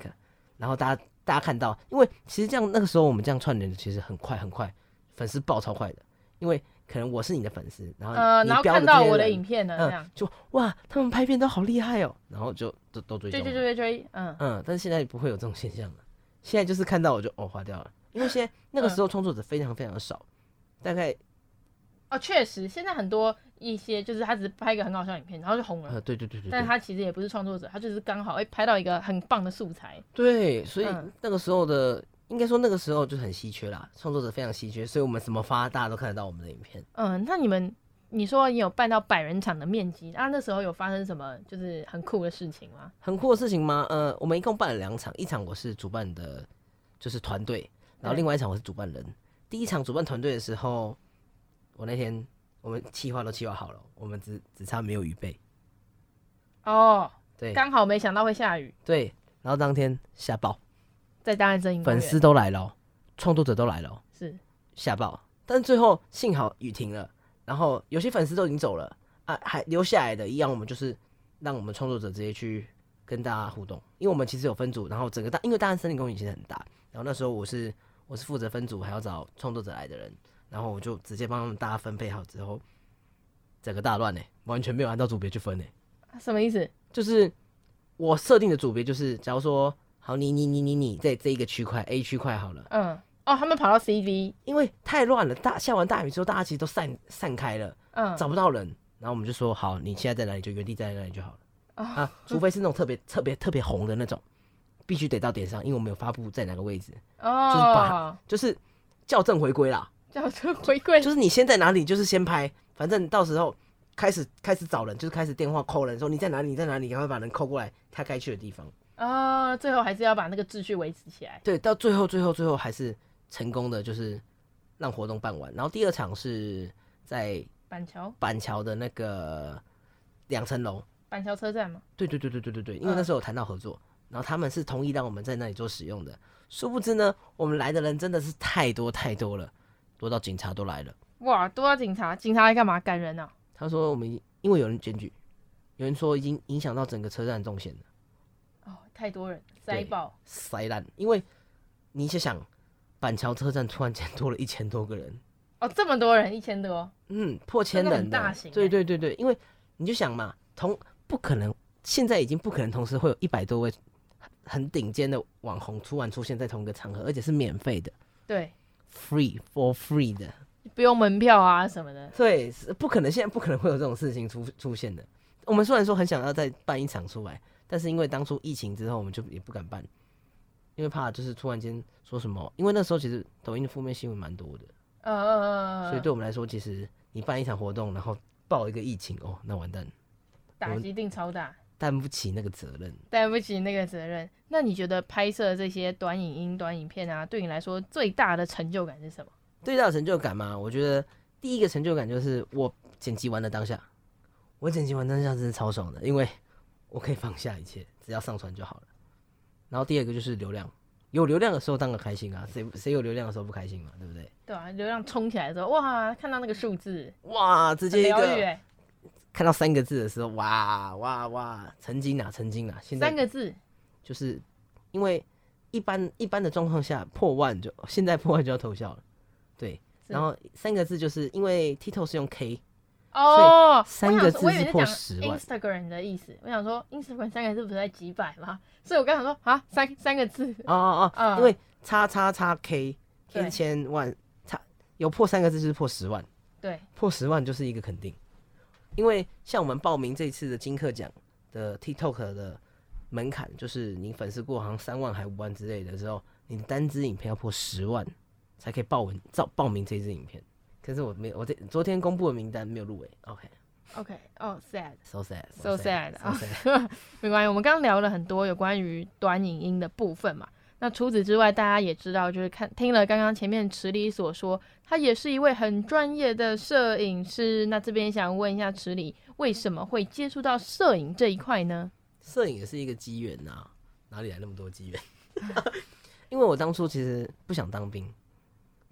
然后大家大家看到，因为其实这样那个时候我们这样串联其实很快很快，粉丝爆超快的，因为可能我是你的粉丝，然后呃，然后看到我的影片呢，这样。就哇，他们拍片都好厉害哦，然后就都都追追追追追，嗯。嗯，但是现在不会有这种现象了，现在就是看到我就哦划掉了，因为现在那个时候创作者非常非常的少。大概哦，确实，现在很多一些就是他只是拍一个很好笑影片，然后就红了。呃，对对对对。但是他其实也不是创作者，他就是刚好会拍到一个很棒的素材。对，所以那个时候的，嗯、应该说那个时候就很稀缺啦，创作者非常稀缺，所以我们怎么发，大家都看得到我们的影片。嗯，那你们，你说你有办到百人场的面基，啊，那时候有发生什么就是很酷的事情吗？很酷的事情吗？呃，我们一共办了两场，一场我是主办的，就是团队，然后另外一场我是主办人。第一场主办团队的时候。我那天我们企划都企划好了，我们只只差没有雨备。哦，对，刚好没想到会下雨。对，然后当天下暴，在大安森林，粉丝都来了，创作者都来了，是。下暴。但最后幸好雨停了，然后有些粉丝都已经走了。啊，还留下来的一样，我们就是让我们创作者直接去跟大家互动，因为我们其实有分组，然后整个大，因为大安森林公园其实很大，然后那时候我是我是负责分组，还要找创作者来的人，然后我就直接帮他们大家分配好之后，整个大乱呢，完全没有按照组别去分呢，什么意思？就是我设定的组别就是，假如说好你你你你你在这一个区块 A 区块好了，嗯。哦，他们跑到 CV，因为太乱了。大下完大雨之后，大家其实都散散开了，嗯，找不到人。然后我们就说，好，你现在在哪里，就原地在那里就好了。哦、啊，除非是那种特别特别特别红的那种，必须得到点上，因为我们有发布在哪个位置。哦，就是把就是校正回归啦，校正回归，就是你先在哪里，就是先拍，反正到时候开始开始找人，就是开始电话 call 人，说你在哪里，你在哪里，赶快把人 call 过来，他该去的地方。哦，最后还是要把那个秩序维持起来。对，到最后最后最后还是。成功的就是让活动办完，然后第二场是在板桥，板桥的那个两层楼，板桥车站吗？对对对对对对对，因为那时候有谈到合作，然后他们是同意让我们在那里做使用的。殊不知呢，我们来的人真的是太多太多了，多到警察都来了。哇，多到警察，警察来干嘛？赶人啊？他说我们因为有人检举，有人说已经影响到整个车站动线了。哦，太多人塞爆塞烂，因为你想想。板桥车站突然间多了一千多个人哦，这么多人，一千多，嗯，破千人的，大型，对对对对，因为你就想嘛，同不可能，现在已经不可能同时会有一百多位很顶尖的网红突然出现在同一个场合，而且是免费的，对，free for free 的，不用门票啊什么的，对，不可能，现在不可能会有这种事情出出现的。我们虽然说很想要再办一场出来，但是因为当初疫情之后，我们就也不敢办。因为怕就是突然间说什么，因为那时候其实抖音的负面新闻蛮多的，嗯嗯嗯，所以对我们来说，其实你办一场活动，然后爆一个疫情，哦，那完蛋，打击定超大，担不起那个责任，担不起那个责任。那你觉得拍摄这些短影音、短影片啊，对你来说最大的成就感是什么？最大的成就感嘛，我觉得第一个成就感就是我剪辑完的当下，我剪辑完当下真是超爽的，因为我可以放下一切，只要上传就好了。然后第二个就是流量，有流量的时候当然开心啊，谁谁有流量的时候不开心嘛，对不对？对啊，流量冲起来的时候，哇，看到那个数字，哇，直接一个看到三个字的时候，哇哇哇，曾经啊，曾经啊，现在三个字，就是因为一般一般的状况下破万就现在破万就要偷笑了，对，然后三个字就是因为 TikTok 是用 K。哦，三个字是破十万。Instagram 的意思，我想说 Instagram 三个字不是在几百吗？所以我刚想说啊，三三个字。哦哦哦，因为叉叉叉 K 一千万，叉有破三个字就是破十万。对，破十万就是一个肯定。因为像我们报名这次的金课奖的 TikTok 的门槛，就是你粉丝过好像三万还五万之类的时候，你的单支影片要破十万才可以报文报报名这支影片。可是我没有，我这昨天公布的名单没有入围。OK，OK，哦，sad，so sad，so sad，啊，没关系。我们刚刚聊了很多有关于短影音的部分嘛。那除此之外，大家也知道，就是看听了刚刚前面池里所说，他也是一位很专业的摄影师。那这边想问一下池里，为什么会接触到摄影这一块呢？摄影也是一个机缘呐，哪里来那么多机缘？因为我当初其实不想当兵。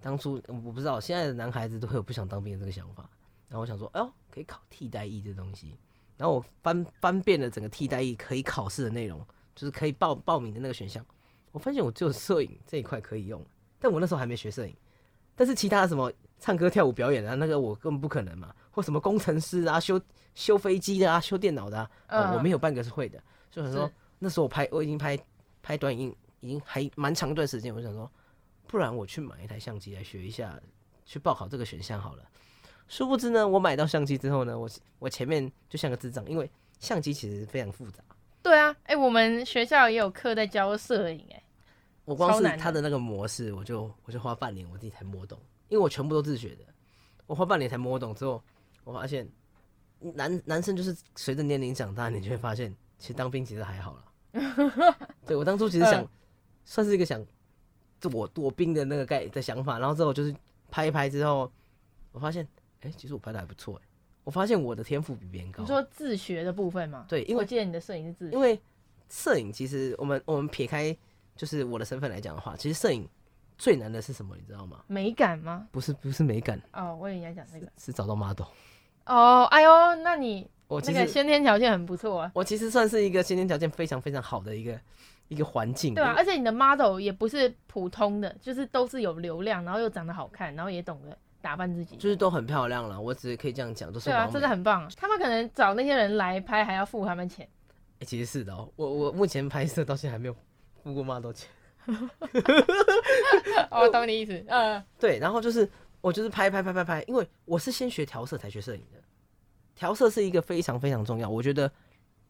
当初我不知道，现在的男孩子都会有不想当兵的这个想法。然后我想说，哎呦，可以考替代役这东西。然后我翻翻遍了整个替代役可以考试的内容，就是可以报报名的那个选项。我发现我只有摄影这一块可以用，但我那时候还没学摄影。但是其他什么唱歌、跳舞、表演啊，那个我根本不可能嘛。或什么工程师啊，修修飞机的啊，修电脑的啊，呃、我没有半个是会的。所以我说那时候我拍我已经拍拍短影已经还蛮长一段时间，我想说。不然我去买一台相机来学一下，去报考这个选项好了。殊不知呢，我买到相机之后呢，我我前面就像个智障，因为相机其实非常复杂。对啊，哎、欸，我们学校也有课在教摄影，哎，我光是他的那个模式，我就我就花半年我自己才摸懂，因为我全部都自学的，我花半年才摸懂之后，我发现男男生就是随着年龄长大，你就会发现其实当兵其实还好了。对，我当初其实想、嗯、算是一个想。躲躲兵的那个概的想法，然后之后就是拍一拍之后，我发现，哎、欸，其实我拍的还不错哎。我发现我的天赋比别人高。你说自学的部分吗？对，因为我记得你的摄影是自学。因为摄影其实我们我们撇开就是我的身份来讲的话，其实摄影最难的是什么？你知道吗？美感吗？不是，不是美感。哦，我以为你要讲这个。是找到 model。哦，哎呦，那你我那个先天条件很不错啊。我其实算是一个先天条件非常非常好的一个一个环境。对啊，而且你的 model 也不是普通的，就是都是有流量，然后又长得好看，然后也懂得打扮自己，就是都很漂亮了。我只是可以这样讲，都是。对啊，真的很棒。他们可能找那些人来拍，还要付他们钱。哎、欸，其实是的哦，我我目前拍摄到现在还没有付过 model 钱。我懂你意思，嗯，对，然后就是我就是拍拍拍拍拍，因为我是先学调色才学摄影的。调色是一个非常非常重要，我觉得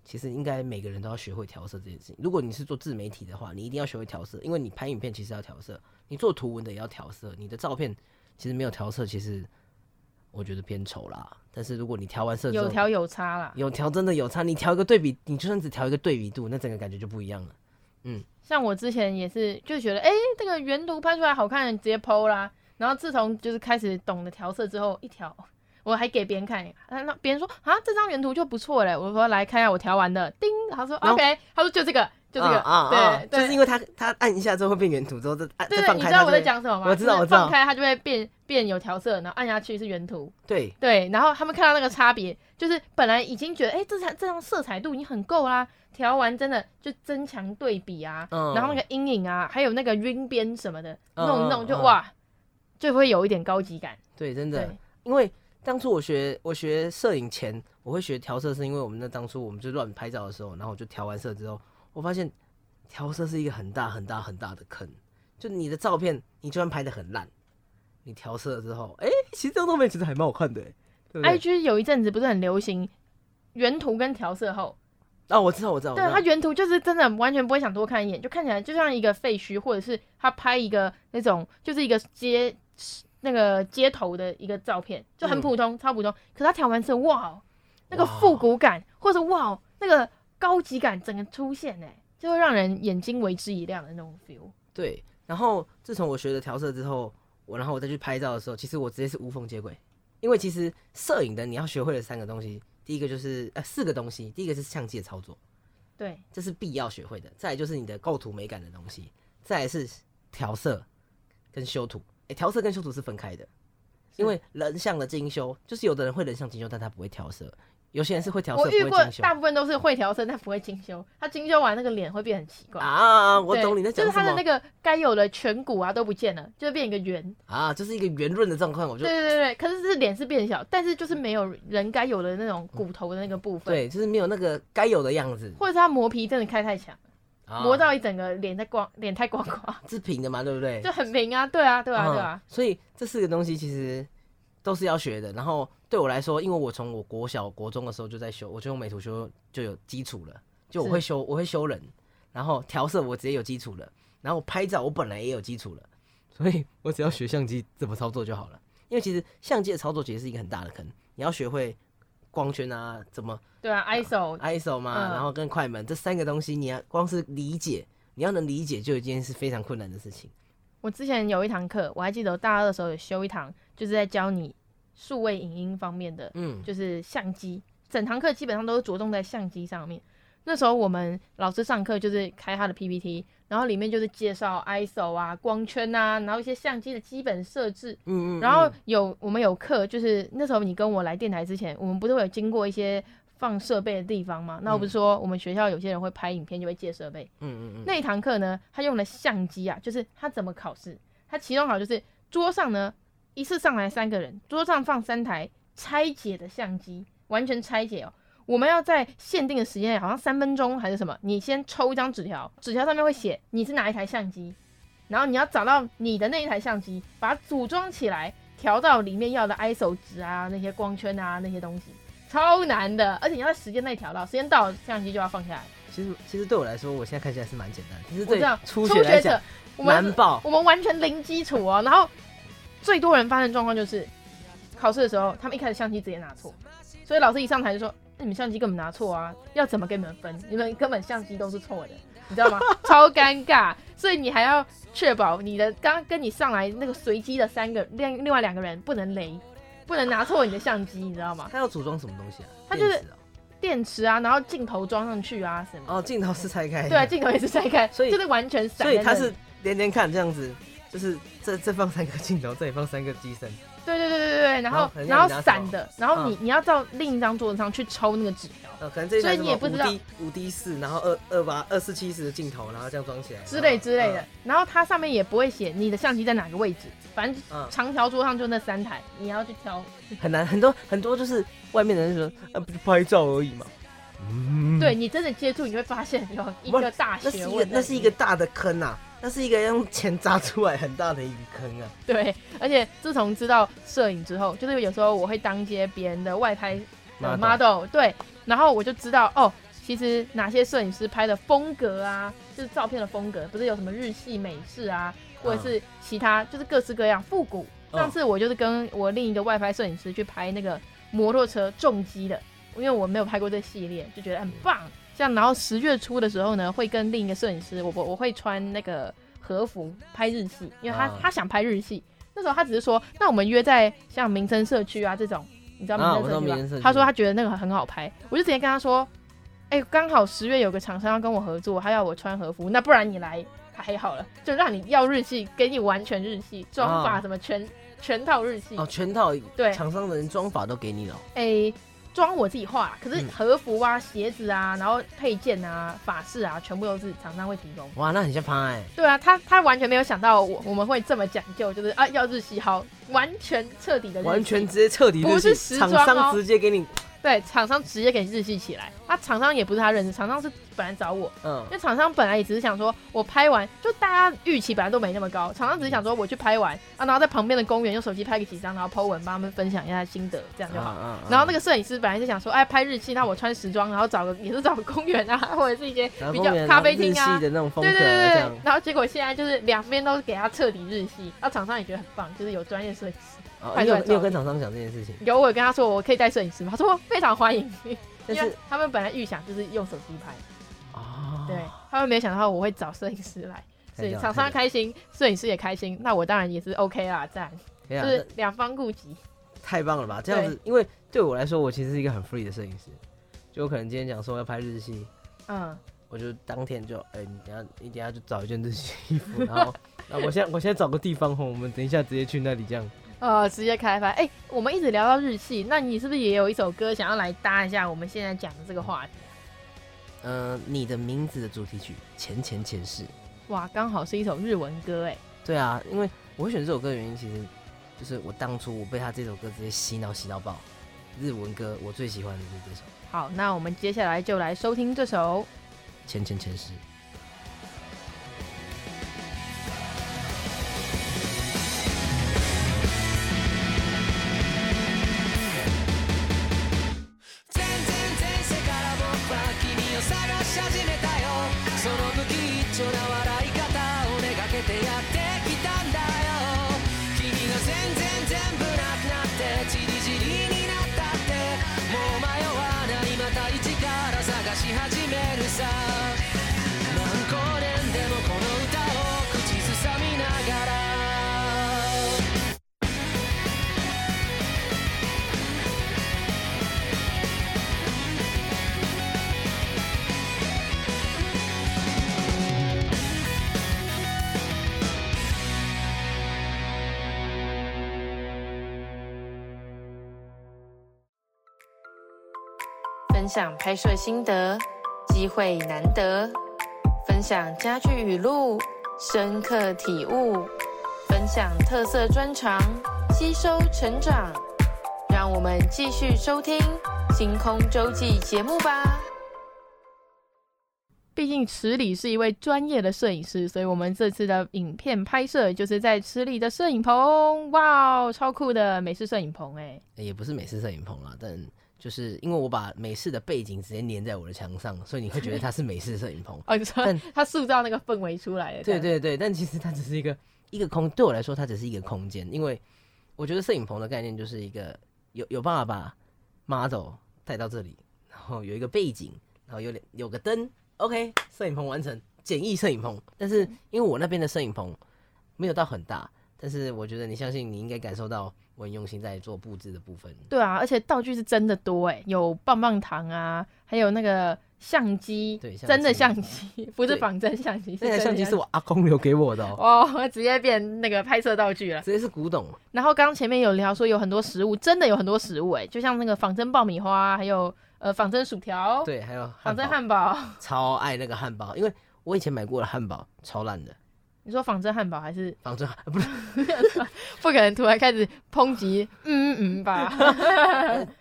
其实应该每个人都要学会调色这件事情。如果你是做自媒体的话，你一定要学会调色，因为你拍影片其实要调色，你做图文的也要调色。你的照片其实没有调色，其实我觉得偏丑啦。但是如果你调完色有调有差啦，有调真的有差。你调一个对比，你就算只调一个对比度，那整个感觉就不一样了。嗯，像我之前也是就觉得，哎、欸，这个原图拍出来好看，直接 PO 啦。然后自从就是开始懂得调色之后，一调。我还给别人看，那别人说啊，这张原图就不错嘞。我说来看一下我调完的，叮，他说 OK，他说就这个，就这个，啊啊、对，对，就是因为他他按一下之后会变原图，之后再按再放开，你知道我在讲什么吗？我知道，我知道，放开它就会变变有调色，然后按下去是原图，对对，然后他们看到那个差别，就是本来已经觉得哎、欸，这张这张色彩度已经很够啦，调完真的就增强对比啊，嗯、然后那个阴影啊，还有那个晕边什么的，弄一弄就、嗯、哇，就会有一点高级感，对，真的，因为。当初我学我学摄影前，我会学调色，是因为我们那当初我们就乱拍照的时候，然后我就调完色之后，我发现调色是一个很大很大很大的坑。就你的照片，你就算拍得很烂，你调色之后，哎、欸，其实这张照片其实还蛮好看的。对对？IG 有一阵子不是很流行原图跟调色后？哦，我知道，我知道。对，他原图就是真的完全不会想多看一眼，就看起来就像一个废墟，或者是他拍一个那种就是一个街。那个街头的一个照片就很普通，嗯、超普通。可是他调完色，哇，那个复古感，或者哇，那个高级感，整个出现，哎，就会让人眼睛为之一亮的那种 feel。对。然后自从我学了调色之后，我然后我再去拍照的时候，其实我直接是无缝接轨。因为其实摄影的你要学会的三个东西，第一个就是呃四个东西，第一个是相机的操作，对，这是必要学会的。再来就是你的构图美感的东西，再来是调色跟修图。调、欸、色跟修图是分开的，因为人像的精修，就是有的人会人像精修，但他不会调色；有些人是会调色。我遇过大部分都是会调色，但不会精修。他精修完那个脸会变很奇怪啊！我懂你在讲什么。就是他的那个该有的颧骨啊都不见了，就会变一个圆啊，就是一个圆润的状况。我觉得对对对，可是是脸是变小，但是就是没有人该有的那种骨头的那个部分。对，就是没有那个该有的样子，或者是他磨皮真的开太强。磨到一整个脸在光，脸太光滑，是平的嘛，对不对？就很平啊，对啊，对啊，对啊。所以这四个东西其实都是要学的。然后对我来说，因为我从我国小、国中的时候就在修，我就用美图修就有基础了，就我会修，我会修人，然后调色我直接有基础了，然后拍照我本来也有基础了，所以我只要学相机怎么操作就好了。因为其实相机的操作其实是一个很大的坑，你要学会。光圈啊，怎么？对啊，ISO ISO 嘛，嗯、然后跟快门这三个东西，你要光是理解，你要能理解，就已经是非常困难的事情。我之前有一堂课，我还记得我大二的时候有修一堂，就是在教你数位影音方面的，嗯，就是相机，整堂课基本上都是着重在相机上面。那时候我们老师上课就是开他的 PPT，然后里面就是介绍 ISO 啊、光圈啊，然后一些相机的基本设置。嗯，嗯嗯。然后有我们有课，就是那时候你跟我来电台之前，我们不是会有经过一些放设备的地方吗？那我不是说我们学校有些人会拍影片就会借设备。嗯嗯嗯。那一堂课呢，他用的相机啊，就是他怎么考试？他期中考就是桌上呢一次上来三个人，桌上放三台拆解的相机，完全拆解哦。我们要在限定的时间内，好像三分钟还是什么？你先抽一张纸条，纸条上面会写你是哪一台相机，然后你要找到你的那一台相机，把它组装起来，调到里面要的 ISO 值啊，那些光圈啊，那些东西，超难的，而且你要在时间内调到，时间到了相机就要放下来。其实，其实对我来说，我现在看起来是蛮简单的，其实对初学来讲难爆，我们完全零基础哦。然后最多人发生状况就是考试的时候，他们一开始相机直接拿错，所以老师一上台就说。你们相机根本拿错啊！要怎么给你们分？你们根本相机都是错的，你知道吗？超尴尬，所以你还要确保你的刚跟你上来那个随机的三个另另外两个人不能雷，不能拿错你的相机，你知道吗？他要组装什么东西啊？他就是电池啊，然后镜头装上去啊什么。哦，镜头是拆开。对啊，镜头也是拆开，所以就是完全散。所以它是连连看这样子，就是这这放三个镜头，这里放三个机身。对对对对对，然后然后散的，然后你你要到另一张桌子上去抽那个纸条。呃，可能这一所以你也不知道五 D 四，然后二二八二四七十的镜头，然后这样装起来之类之类的。然后它上面也不会写你的相机在哪个位置，反正长条桌上就那三台，你要去挑。很难，很多很多就是外面的人说，呃，不是拍照而已嘛。嗯，对你真的接触，你会发现有一个大学问，那是一个大的坑啊。那是一个用钱砸出来很大的一个坑啊！对，而且自从知道摄影之后，就是有时候我会当接别人的外拍的 model，对，然后我就知道哦，其实哪些摄影师拍的风格啊，就是照片的风格，不是有什么日系、美式啊，或者是其他，就是各式各样复古。上次我就是跟我另一个外拍摄影师去拍那个摩托车重机的，因为我没有拍过这系列，就觉得很棒。像然后十月初的时候呢，会跟另一个摄影师，我我我会穿那个和服拍日系，因为他、啊、他想拍日系。那时候他只是说，那我们约在像民生社区啊这种，你知道民生社区吗？啊、他说他觉得那个很好拍，我就直接跟他说，哎、欸，刚好十月有个厂商要跟我合作，他要我穿和服，那不然你来拍好了，就让你要日系，给你完全日系妆发什么全、啊、全套日系哦，全套对，厂商的人妆发都给你了，哎、欸。妆我自己画，可是和服啊、嗯、鞋子啊，然后配件啊、法式啊，全部都是厂商会提供。哇，那很像拍哎。对啊，他他完全没有想到我我们会这么讲究，就是啊要日系好，完全彻底的完全直接彻底日系，不是时装哦，厂商直接给你。对，厂商直接给日系起来，他厂商也不是他认识，厂商是本来找我，嗯，因为厂商本来也只是想说，我拍完就大家预期本来都没那么高，厂商只是想说我去拍完啊，然后在旁边的公园用手机拍个几张，然后 po 文帮他们分享一下心得，这样就好。嗯嗯、然后那个摄影师本来是想说，哎，拍日系，那我穿时装，然后找个也是找个公园啊，或者是一些比较咖啡厅啊，对对对对。然后结果现在就是两边都给他彻底日系，那厂商也觉得很棒，就是有专业摄影师。哦、你有你有跟厂商讲这件事情？有，我有跟他说我可以带摄影师吗？他说非常欢迎，但是他们本来预想就是用手机拍，哦，对，他们没想到我会找摄影师来，所以厂商开心，摄影师也开心，那我当然也是 OK 啦，赞，就是两方顾及，太棒了吧？这样子，因为对我来说，我其实是一个很 free 的摄影师，就我可能今天讲说要拍日系，嗯，我就当天就，哎、欸，你等下你等下就找一件日系衣服，然后，那我现在我现在找个地方吼，我们等一下直接去那里这样。呃，直接开拍。哎、欸，我们一直聊到日系，那你是不是也有一首歌想要来搭一下我们现在讲的这个话题？呃，你的名字的主题曲《前前前世》。哇，刚好是一首日文歌哎。对啊，因为我会选这首歌的原因，其实就是我当初我被他这首歌直接洗脑洗到爆。日文歌我最喜欢的就是这首。好，那我们接下来就来收听这首《前前前世》。探し始めたよ。その不器一丁な笑い方をめがけてやってきたんだよ。君が全然全部なくなってちりチりになったって。もう迷わないまた一から探し始めるさ。享拍摄心得，机会难得；分享家具语录，深刻体悟；分享特色专长，吸收成长。让我们继续收听《星空周记》节目吧。毕竟池里是一位专业的摄影师，所以我们这次的影片拍摄就是在池里的摄影棚。哇，超酷的美式摄影棚哎！也不是美式摄影棚啦，但。就是因为我把美式的背景直接粘在我的墙上，所以你会觉得它是美式摄影棚。哦，你说，但它塑造那个氛围出来了。对对对，但其实它只是一个一个空，对我来说它只是一个空间，因为我觉得摄影棚的概念就是一个有有办法把 model 带到这里，然后有一个背景，然后有点有个灯，OK，摄影棚完成，简易摄影棚。但是因为我那边的摄影棚没有到很大，但是我觉得你相信你应该感受到。我很用心在做布置的部分。对啊，而且道具是真的多哎，有棒棒糖啊，还有那个相机，对，真的相机，不是仿真相机。那台相机是我阿公留给我的哦，哦，直接变那个拍摄道具了，直接是古董。然后刚刚前面有聊说有很多食物，真的有很多食物哎，就像那个仿真爆米花，还有呃仿真薯条，对，还有仿真汉堡，超爱那个汉堡，因为我以前买过的汉堡超烂的。你说仿真汉堡还是仿真？不是，不可能突然开始抨击，嗯嗯 吧？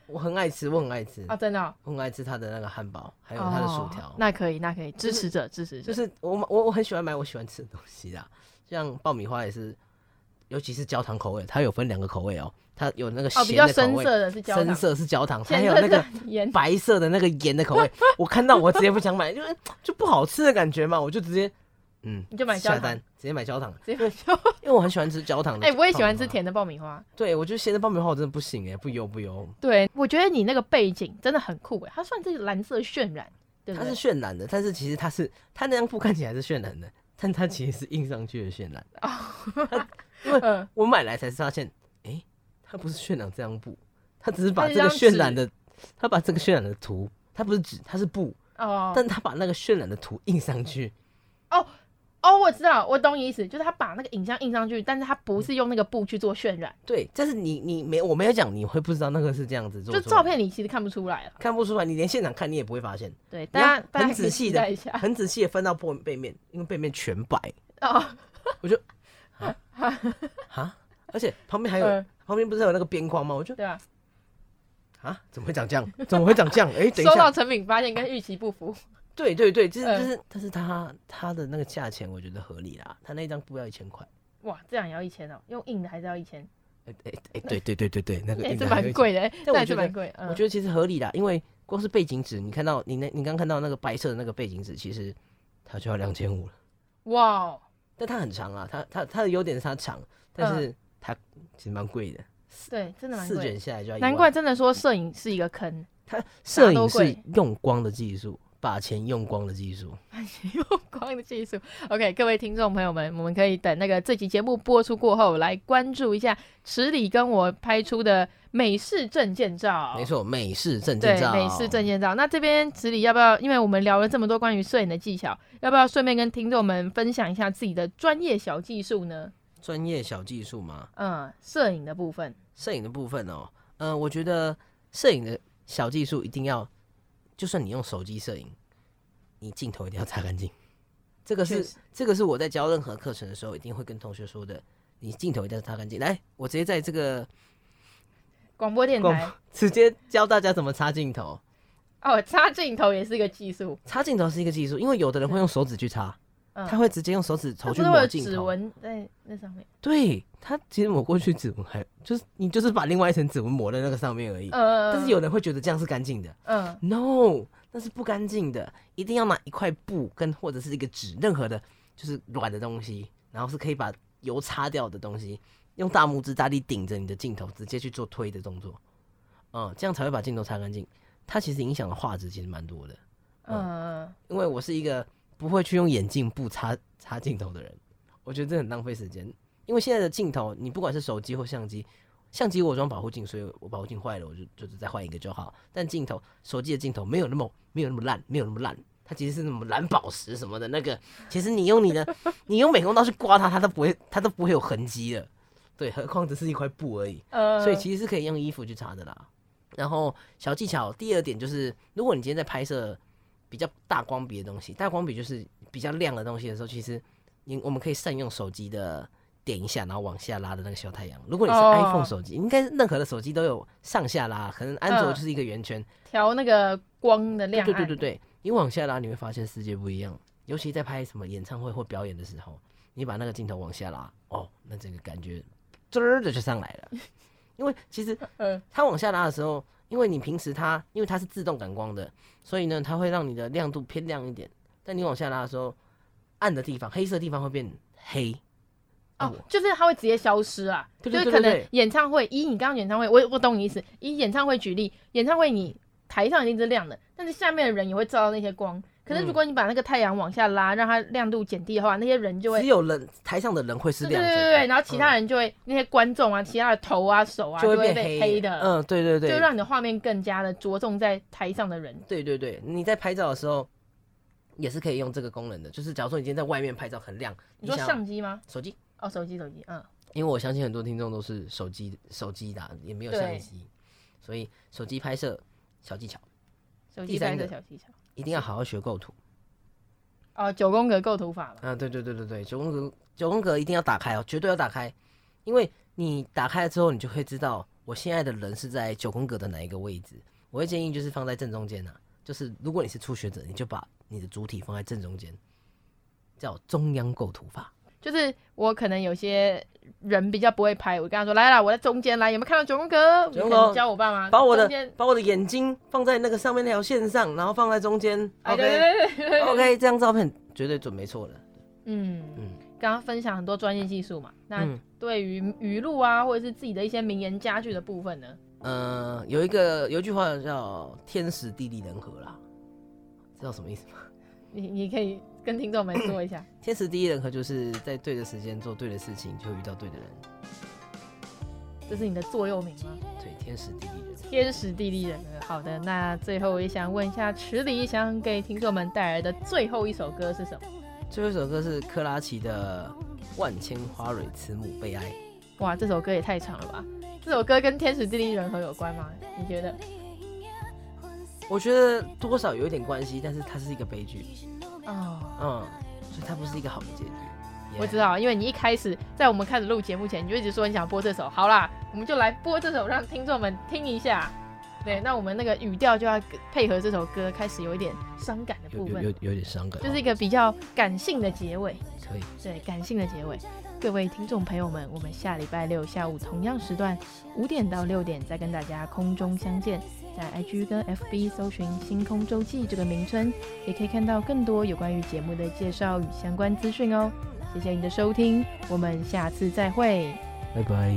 我很爱吃，我很爱吃啊，真的、哦，我很爱吃他的那个汉堡，还有他的薯条、哦。那可以，那可以，支持者，支持者。就是我我我很喜欢买我喜欢吃的东西啦，像爆米花也是，尤其是焦糖口味，它有分两个口味哦，它有那个咸的口味，哦、比较深色的是焦糖，深色是焦糖，还有那个 白色的那个盐的口味。我看到我直接不想买，因为就不好吃的感觉嘛，我就直接。嗯，你就买焦糖，直接买焦糖，直接买焦糖，因为我很喜欢吃焦糖的。哎、欸，我也喜欢吃甜的爆米花。对，我觉得咸的爆米花我真的不行哎，不油不油。对，我觉得你那个背景真的很酷哎，它算是蓝色渲染，对不对？它是渲染的，但是其实它是它那张布看起来是渲染的，但它其实是印上去的渲染。哦，因为 我买来才发现，哎、欸，它不是渲染这张布，它只是把这个渲染的，它把这个渲染的图，它不是纸，它是布哦，但它把那个渲染的图印上去哦。哦，我知道，我懂你意思，就是他把那个影像印上去，但是他不是用那个布去做渲染。对，但是你你没我没有讲，你会不知道那个是这样子做。就照片你其实看不出来了，看不出来，你连现场看你也不会发现。对，大家很仔细的，很仔细的翻到背背面，因为背面全白。哦，我就 啊啊，而且旁边还有、呃、旁边不是有那个边框吗？我就对啊，啊，怎么会长这样？怎么会长这样？哎、欸，等一下，收到成品发现跟预期不符。对对对，就是就是，呃、但是他他的那个价钱我觉得合理啦，他那张布要一千块。哇，这样也要一千哦？用硬的还是要一千？哎哎哎，对对对对对，那个也是蛮贵的，但我觉得蛮贵。我觉得其实合理啦，因为光是背景纸，你看到你那，你刚看到那个白色的那个背景纸，其实它就要两千五了。哇！但它很长啊，它它它的优点是它长，但是它其实蛮贵的。对，真的蛮贵。四卷下来就要一。难怪真的说摄影是一个坑，它摄影是用光的技术。把钱用光的技术，把钱用光的技术。OK，各位听众朋友们，我们可以等那个这期节目播出过后，来关注一下池里跟我拍出的美式证件照。没错，美式证件照，对，美式证件照。那这边池里要不要？因为我们聊了这么多关于摄影的技巧，要不要顺便跟听众们分享一下自己的专业小技术呢？专业小技术吗？嗯，摄影的部分。摄影的部分哦，嗯，我觉得摄影的小技术一定要。就算你用手机摄影，你镜头一定要擦干净。这个是这个是我在教任何课程的时候一定会跟同学说的。你镜头一定要擦干净。来，我直接在这个广播电台 直接教大家怎么擦镜头。哦，擦镜头也是一个技术。擦镜头是一个技术，因为有的人会用手指去擦。他会直接用手指头去抹镜头，指纹在那上面。对，他其实抹过去指纹还就是你就是把另外一层指纹抹在那个上面而已。嗯，但是有人会觉得这样是干净的。嗯，no，那是不干净的。一定要拿一块布跟或者是一个纸，任何的就是软的东西，然后是可以把油擦掉的东西，用大拇指大力顶着你的镜头，直接去做推的动作。嗯，这样才会把镜头擦干净。它其实影响的画质其实蛮多的。嗯，因为我是一个。不会去用眼镜布擦擦镜头的人，我觉得这很浪费时间。因为现在的镜头，你不管是手机或相机，相机我装保护镜，所以我保护镜坏了，我就就是再换一个就好。但镜头，手机的镜头没有那么没有那么烂，没有那么烂，它其实是那么蓝宝石什么的那个，其实你用你的你用美工刀去刮它，它都不会它都不会有痕迹的。对，何况只是一块布而已。所以其实是可以用衣服去擦的啦。然后小技巧，第二点就是，如果你今天在拍摄。比较大光比的东西，大光比就是比较亮的东西的时候，其实你我们可以善用手机的点一下，然后往下拉的那个小太阳。如果你是 iPhone 手机，应该任何的手机都有上下拉，可能安卓就是一个圆圈调那个光的亮。对对对对，你往下拉，你会发现世界不一样。尤其在拍什么演唱会或表演的时候，你把那个镜头往下拉，哦，那整个感觉滋儿的就上来了。因为其实 它往下拉的时候。因为你平时它，因为它是自动感光的，所以呢，它会让你的亮度偏亮一点。但你往下拉的时候，暗的地方、黑色的地方会变黑。哦，就是它会直接消失啊。对对对对对，就是可能演唱会，以你刚刚演唱会，我我懂你意思。以演唱会举例，演唱会你台上一定是亮的，但是下面的人也会照到那些光。可是如果你把那个太阳往下拉，让它亮度减低的话，那些人就会只有人台上的人会是亮的，对对对对，然后其他人就会、嗯、那些观众啊，其他的头啊手啊就会，就会被黑的。嗯，对对对，就让你的画面更加的着重在台上的人。对对对，你在拍照的时候也是可以用这个功能的，就是假如说你今天在外面拍照很亮，你说相机吗？手机哦，手机手机，嗯，因为我相信很多听众都是手机手机的，也没有相机，所以手机拍摄小技巧，手机拍摄小技巧，一定要好好学构图。哦，九宫格构图法嗯、啊，对对对对对，九宫格九宫格一定要打开哦，绝对要打开，因为你打开了之后，你就会知道我现在的人是在九宫格的哪一个位置。我会建议就是放在正中间呐、啊，就是如果你是初学者，你就把你的主体放在正中间，叫中央构图法。就是我可能有些人比较不会拍，我跟他说来啦，我在中间来，有没有看到九宫格？九宫格教我爸妈，把我的把我的眼睛放在那个上面那条线上，然后放在中间。OK，OK，这张照片绝对准没错的。嗯嗯，刚刚分享很多专业技术嘛，那对于语录啊，或者是自己的一些名言佳句的部分呢？嗯、呃，有一个有一句话叫“天时地利人和”啦，知道什么意思吗？你你可以。跟听众们说一下，天时地利人和，就是在对的时间做对的事情，就会遇到对的人。这是你的座右铭吗？对，天时地利人和。天时地利人和。好的，那最后我也想问一下，池里想给听众们带来的最后一首歌是什么？最后一首歌是克拉奇的《万千花蕊慈母悲哀》。哇，这首歌也太长了吧！这首歌跟天时地利人和有关吗？你觉得？我觉得多少有一点关系，但是它是一个悲剧。哦，嗯，所以它不是一个好的结局。Yeah. 我知道，因为你一开始在我们开始录节目前，你就一直说你想播这首。好啦，我们就来播这首，让听众们听一下。对，那我们那个语调就要配合这首歌，开始有一点伤感的部分，有有，有，有点伤感，就是一个比较感性的结尾。可以，对，感性的结尾。各位听众朋友们，我们下礼拜六下午同样时段五点到六点再跟大家空中相见。在 IG 跟 FB 搜寻“星空周记”这个名称，也可以看到更多有关于节目的介绍与相关资讯哦。谢谢你的收听，我们下次再会，拜拜。